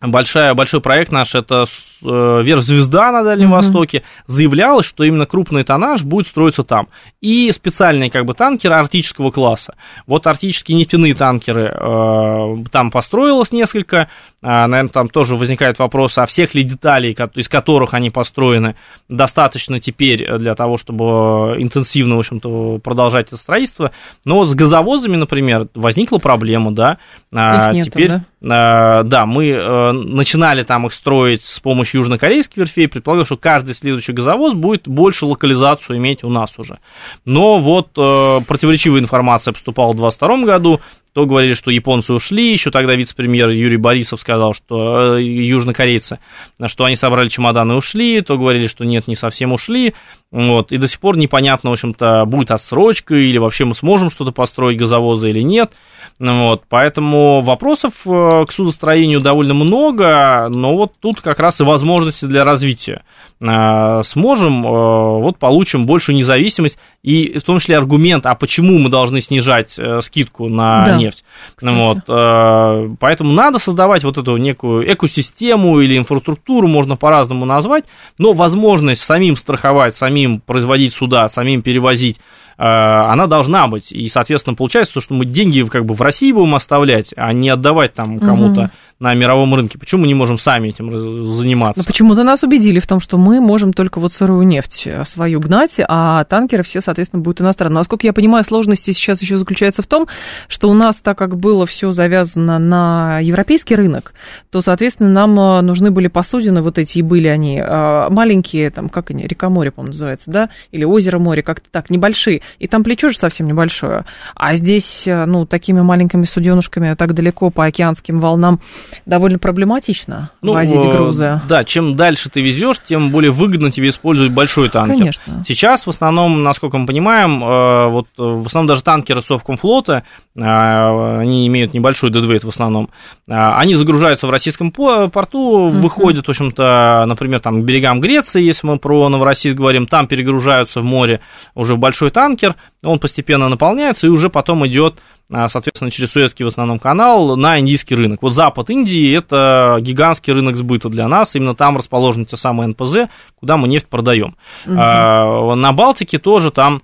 большая, большой проект наш, это э, Верх-Звезда на Дальнем mm-hmm. Востоке, заявлялось, что именно крупный тоннаж будет строиться там. И специальные как бы танкеры арктического класса. Вот арктические нефтяные танкеры э, там построилось несколько, наверное, там тоже возникает вопрос, а всех ли деталей, из которых они построены, достаточно теперь для того, чтобы интенсивно, в общем-то, продолжать это строительство. Но вот с газовозами, например, возникла проблема, да, а, Их нету, теперь... Да? Э, да, мы э, начинали там их строить с помощью южнокорейских верфей, предполагал, что каждый следующий газовоз будет больше локализацию иметь у нас уже. Но вот э, противоречивая информация поступала в 2022 году, то говорили, что японцы ушли, еще тогда вице-премьер Юрий Борисов сказал, что э, южнокорейцы, что они собрали чемоданы и ушли, то говорили, что нет, не совсем ушли, вот, и до сих пор непонятно, в общем-то, будет отсрочка, или вообще мы сможем что-то построить газовозы или нет, вот, поэтому вопросов э, к судостроению довольно много, но вот тут как раз и возможности для развития. Э, сможем, э, вот получим большую независимость, и в том числе аргумент, а почему мы должны снижать скидку на да, нефть. Кстати. Вот, поэтому надо создавать вот эту некую экосистему или инфраструктуру, можно по-разному назвать, но возможность самим страховать, самим производить суда, самим перевозить она должна быть. И, соответственно, получается, что мы деньги как бы в России будем оставлять, а не отдавать там кому-то. Угу на мировом рынке. Почему мы не можем сами этим заниматься? Ну, почему-то нас убедили в том, что мы можем только вот сырую нефть э, свою гнать, а танкеры все, соответственно, будут иностранные. Но, насколько я понимаю, сложности сейчас еще заключается в том, что у нас, так как было все завязано на европейский рынок, то, соответственно, нам э, нужны были посудины, вот эти и были они, э, маленькие, там, как они, река-море, по-моему, называется, да, или озеро-море, как-то так, небольшие, и там плечо же совсем небольшое. А здесь, ну, такими маленькими суденушками так далеко по океанским волнам довольно проблематично ну, возить э, грузы. Да, чем дальше ты везешь, тем более выгодно тебе использовать большой танкер. Конечно. Сейчас в основном, насколько мы понимаем, э, вот э, в основном даже танкеры Совкомфлота, они имеют небольшой дедвейт в основном, они загружаются в российском порту, uh-huh. выходят, в общем-то, например, там к берегам Греции, если мы про Новороссийск говорим, там перегружаются в море уже в большой танкер, он постепенно наполняется и уже потом идет соответственно, через Суэцкий в основном канал на индийский рынок. Вот запад Индии – это гигантский рынок сбыта для нас, именно там расположены те самые НПЗ, куда мы нефть продаем. Угу. На Балтике тоже там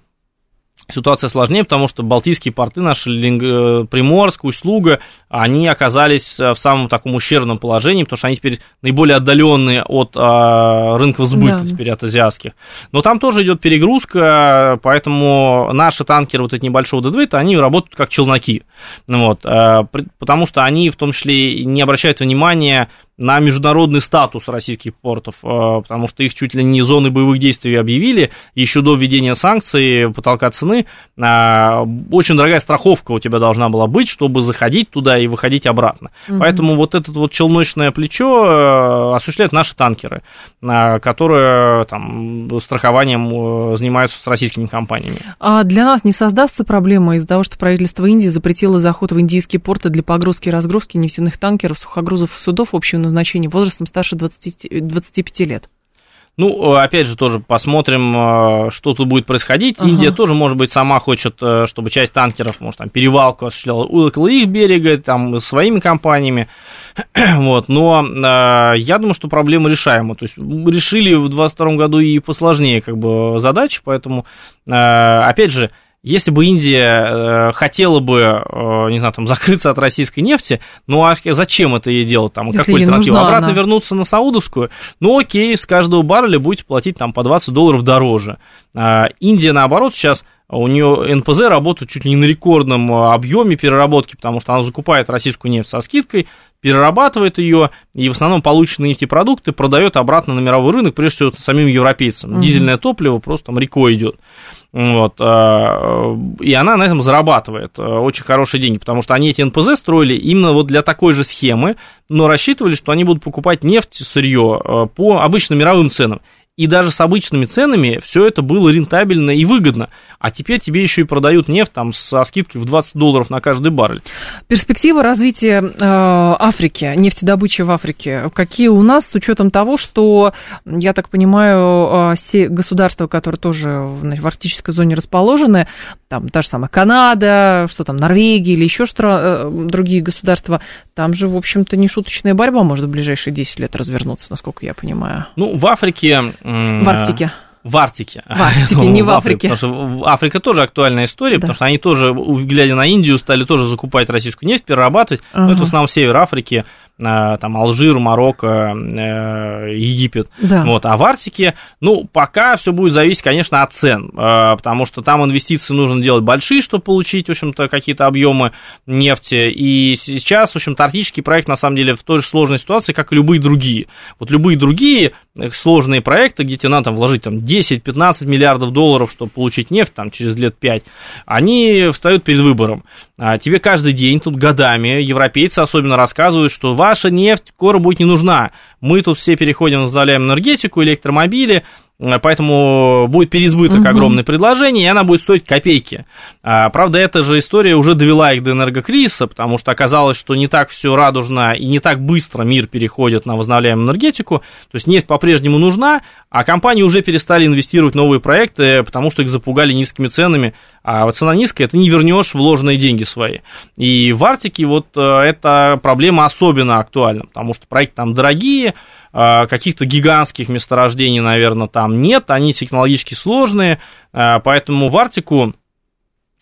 ситуация сложнее, потому что балтийские порты наши, Линг... Приморск, Услуга, они оказались э, в самом таком ущербном положении, потому что они теперь наиболее отдаленные от а, рынков сбыта да. теперь от азиатских. Но там тоже идет перегрузка, поэтому наши танкеры вот эти небольшого дедвейта, они работают как челноки. Вот, а, потому что они в том числе не обращают внимания на международный статус российских портов, э, потому что их чуть ли не зоны боевых действий объявили еще до введения санкций, потолка цены. Э, очень дорогая страховка у тебя должна была быть, чтобы заходить туда и выходить обратно. Угу. Поэтому вот это вот челночное плечо э, осуществляют наши танкеры, которые там страхованием занимаются с российскими компаниями. А для нас не создастся проблема из-за того, что правительство Индии запретило заход в индийские порты для погрузки и разгрузки нефтяных танкеров, сухогрузов и судов общего назначения возрастом старше 20, 25 лет? Ну, опять же, тоже посмотрим, э, что тут будет происходить. Ага. Индия тоже, может быть, сама хочет, э, чтобы часть танкеров, может, там, перевалку осуществляла около их берега, там, своими компаниями. вот, но э, я думаю, что проблема решаема. То есть решили в 2022 году и посложнее, как бы, задачи, поэтому, э, опять же, если бы Индия э, хотела бы, э, не знаю, там, закрыться от российской нефти, ну а зачем это ей делать? Там, какой альтернатива? Обратно она. вернуться на саудовскую? Ну окей, с каждого барреля будете платить там по 20 долларов дороже. Э, Индия, наоборот, сейчас у нее НПЗ работает чуть ли не на рекордном э, объеме переработки, потому что она закупает российскую нефть со скидкой, перерабатывает ее и в основном полученные нефтепродукты продает обратно на мировой рынок, прежде всего самим европейцам. Угу. Дизельное топливо просто там рекой идет. Вот, а, и она на этом зарабатывает а, очень хорошие деньги, потому что они эти НПЗ строили именно вот для такой же схемы, но рассчитывали, что они будут покупать нефть, сырье по обычным мировым ценам. И даже с обычными ценами все это было рентабельно и выгодно. А теперь тебе еще и продают нефть там со скидкой в 20 долларов на каждый баррель. Перспективы развития э, Африки, нефтедобычи в Африке, какие у нас с учетом того, что, я так понимаю, э, все государства, которые тоже в арктической зоне расположены, там та же самая Канада, что там, Норвегия или еще что э, другие государства, там же, в общем-то, нешуточная борьба может в ближайшие 10 лет развернуться, насколько я понимаю. Ну, в Африке... В Арктике. В Арктике. В Арктике, не в Африке. Потому что Африка тоже актуальная история, да. потому что они тоже, глядя на Индию, стали тоже закупать российскую нефть, перерабатывать. Ага. Но это в основном север Африки, Э, там Алжир, Марокко, э, Египет. Да. Вот. А в Арктике, ну, пока все будет зависеть, конечно, от цен, э, потому что там инвестиции нужно делать большие, чтобы получить, в общем-то, какие-то объемы нефти. И сейчас, в общем-то, арктический проект, на самом деле, в той же сложной ситуации, как и любые другие. Вот любые другие сложные проекты, где тебе надо там, вложить там, 10-15 миллиардов долларов, чтобы получить нефть там, через лет 5, они встают перед выбором. А тебе каждый день, тут годами, европейцы особенно рассказывают, что ваша нефть скоро будет не нужна. Мы тут все переходим, возглавляем энергетику, электромобили, поэтому будет переизбыток угу. огромное предложение, и она будет стоить копейки. А, правда, эта же история уже довела их до энергокризиса, потому что оказалось, что не так все радужно и не так быстро мир переходит на возобновляемую энергетику. То есть нефть по-прежнему нужна, а компании уже перестали инвестировать в новые проекты, потому что их запугали низкими ценами. А вот цена низкая, ты не вернешь вложенные деньги свои. И в Арктике вот э, эта проблема особенно актуальна, потому что проекты там дорогие, э, каких-то гигантских месторождений, наверное, там нет, они технологически сложные, э, поэтому в Арктику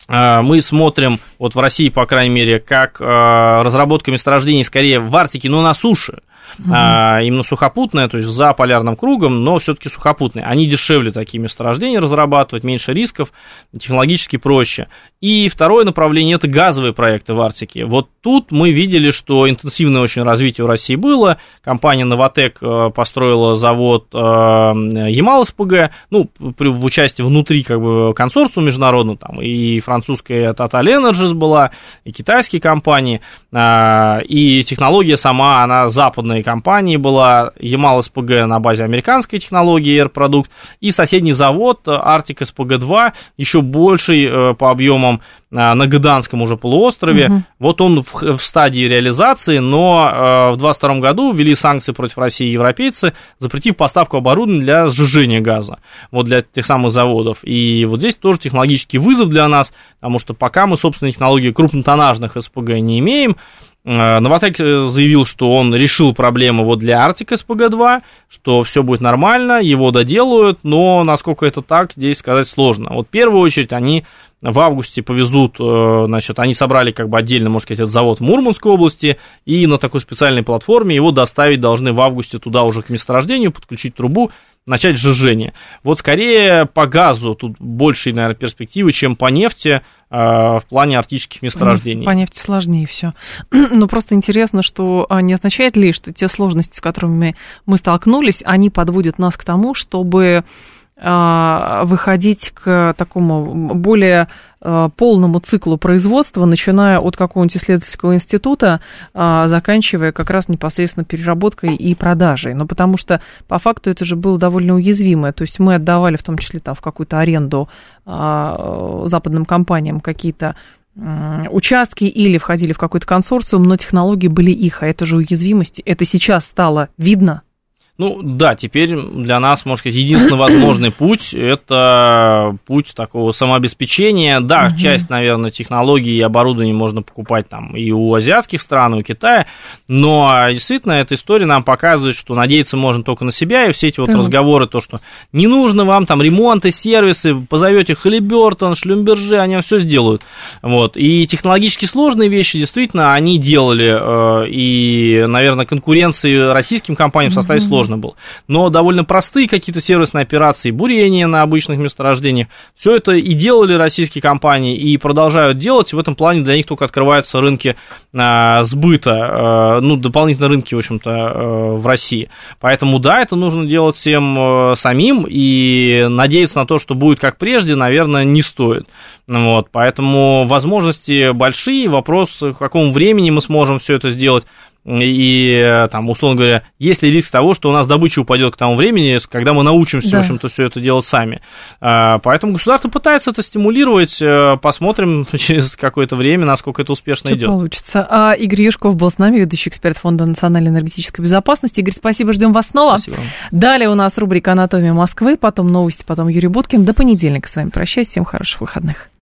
мы смотрим, вот в России, по крайней мере, как разработка месторождений скорее в Арктике, но на суше, а, именно сухопутная, то есть за полярным кругом, но все-таки сухопутные. Они дешевле такие месторождения разрабатывать, меньше рисков, технологически проще. И второе направление это газовые проекты в Арктике. Вот тут мы видели, что интенсивное очень развитие у России было. Компания Новотек э, построила завод э, Ямал-СПГ, ну, в участии внутри как бы консорциума международного, там и французская Total Energies была, и китайские компании, а, и технология сама, она западной компании была Ямал СПГ на базе американской технологии Product и соседний завод Arctic SPG-2, еще больший э, по объемам э, на Гаданском уже полуострове. Угу. Вот он в, в стадии реализации, но э, в 2022 году ввели санкции против России и европейцы, запретив поставку оборудования для сжижения газа, вот для тех самых заводов. И вот здесь тоже технологический вызов для нас, потому что пока мы собственные технологии крупнотоннажных СПГ не имеем, Э, Новотек э, заявил, что он решил проблему вот для Arctic SPG-2, что все будет нормально, его доделают, но насколько это так, здесь сказать сложно. Вот в первую очередь они в августе повезут, э, значит, они собрали как бы отдельно, можно сказать, этот завод в Мурманской области, и на такой специальной платформе его доставить должны в августе туда уже к месторождению, подключить трубу, начать сжижение. Вот скорее по газу тут больше, наверное, перспективы, чем по нефти, Э, в плане арктических месторождений. По нефти сложнее все. Но просто интересно, что а, не означает ли, что те сложности, с которыми мы столкнулись, они подводят нас к тому, чтобы выходить к такому более а, полному циклу производства, начиная от какого-нибудь исследовательского института, а, заканчивая как раз непосредственно переработкой и продажей. Ну, потому что по факту это же было довольно уязвимое. То есть мы отдавали в том числе там, в какую-то аренду западным компаниям какие-то участки или входили в какой-то консорциум, но технологии были их, а это же уязвимости. Это сейчас стало видно, ну да, теперь для нас, можно сказать, единственный возможный путь – это путь такого самообеспечения. Да, угу. часть, наверное, технологий и оборудования можно покупать там и у азиатских стран, и у Китая, но действительно эта история нам показывает, что надеяться можно только на себя, и все эти вот угу. разговоры, то, что не нужно вам там ремонты, сервисы, позовете Халибертон, Шлюмберже, они все сделают. Вот. И технологически сложные вещи, действительно, они делали, э, и, наверное, конкуренции российским компаниям в составе угу. сложно был. Но довольно простые какие-то сервисные операции, бурение на обычных месторождениях, все это и делали российские компании, и продолжают делать. В этом плане для них только открываются рынки а, сбыта, а, ну, дополнительные рынки, в общем-то, а, в России. Поэтому, да, это нужно делать всем а, самим, и надеяться на то, что будет как прежде, наверное, не стоит. Вот, поэтому возможности большие, вопрос, в каком времени мы сможем все это сделать, и там, условно говоря, есть ли риск того, что у нас добыча упадет к тому времени, когда мы научимся, да. в общем-то, все это делать сами. А, поэтому государство пытается это стимулировать. Э, посмотрим через какое-то время, насколько это успешно что идет. получится. А Игорь Юшков был с нами, ведущий эксперт Фонда национальной энергетической безопасности. Игорь, спасибо, ждем вас снова. Спасибо. Далее у нас рубрика «Анатомия Москвы», потом новости, потом Юрий Буткин. До понедельника с вами прощаюсь. Всем хороших выходных.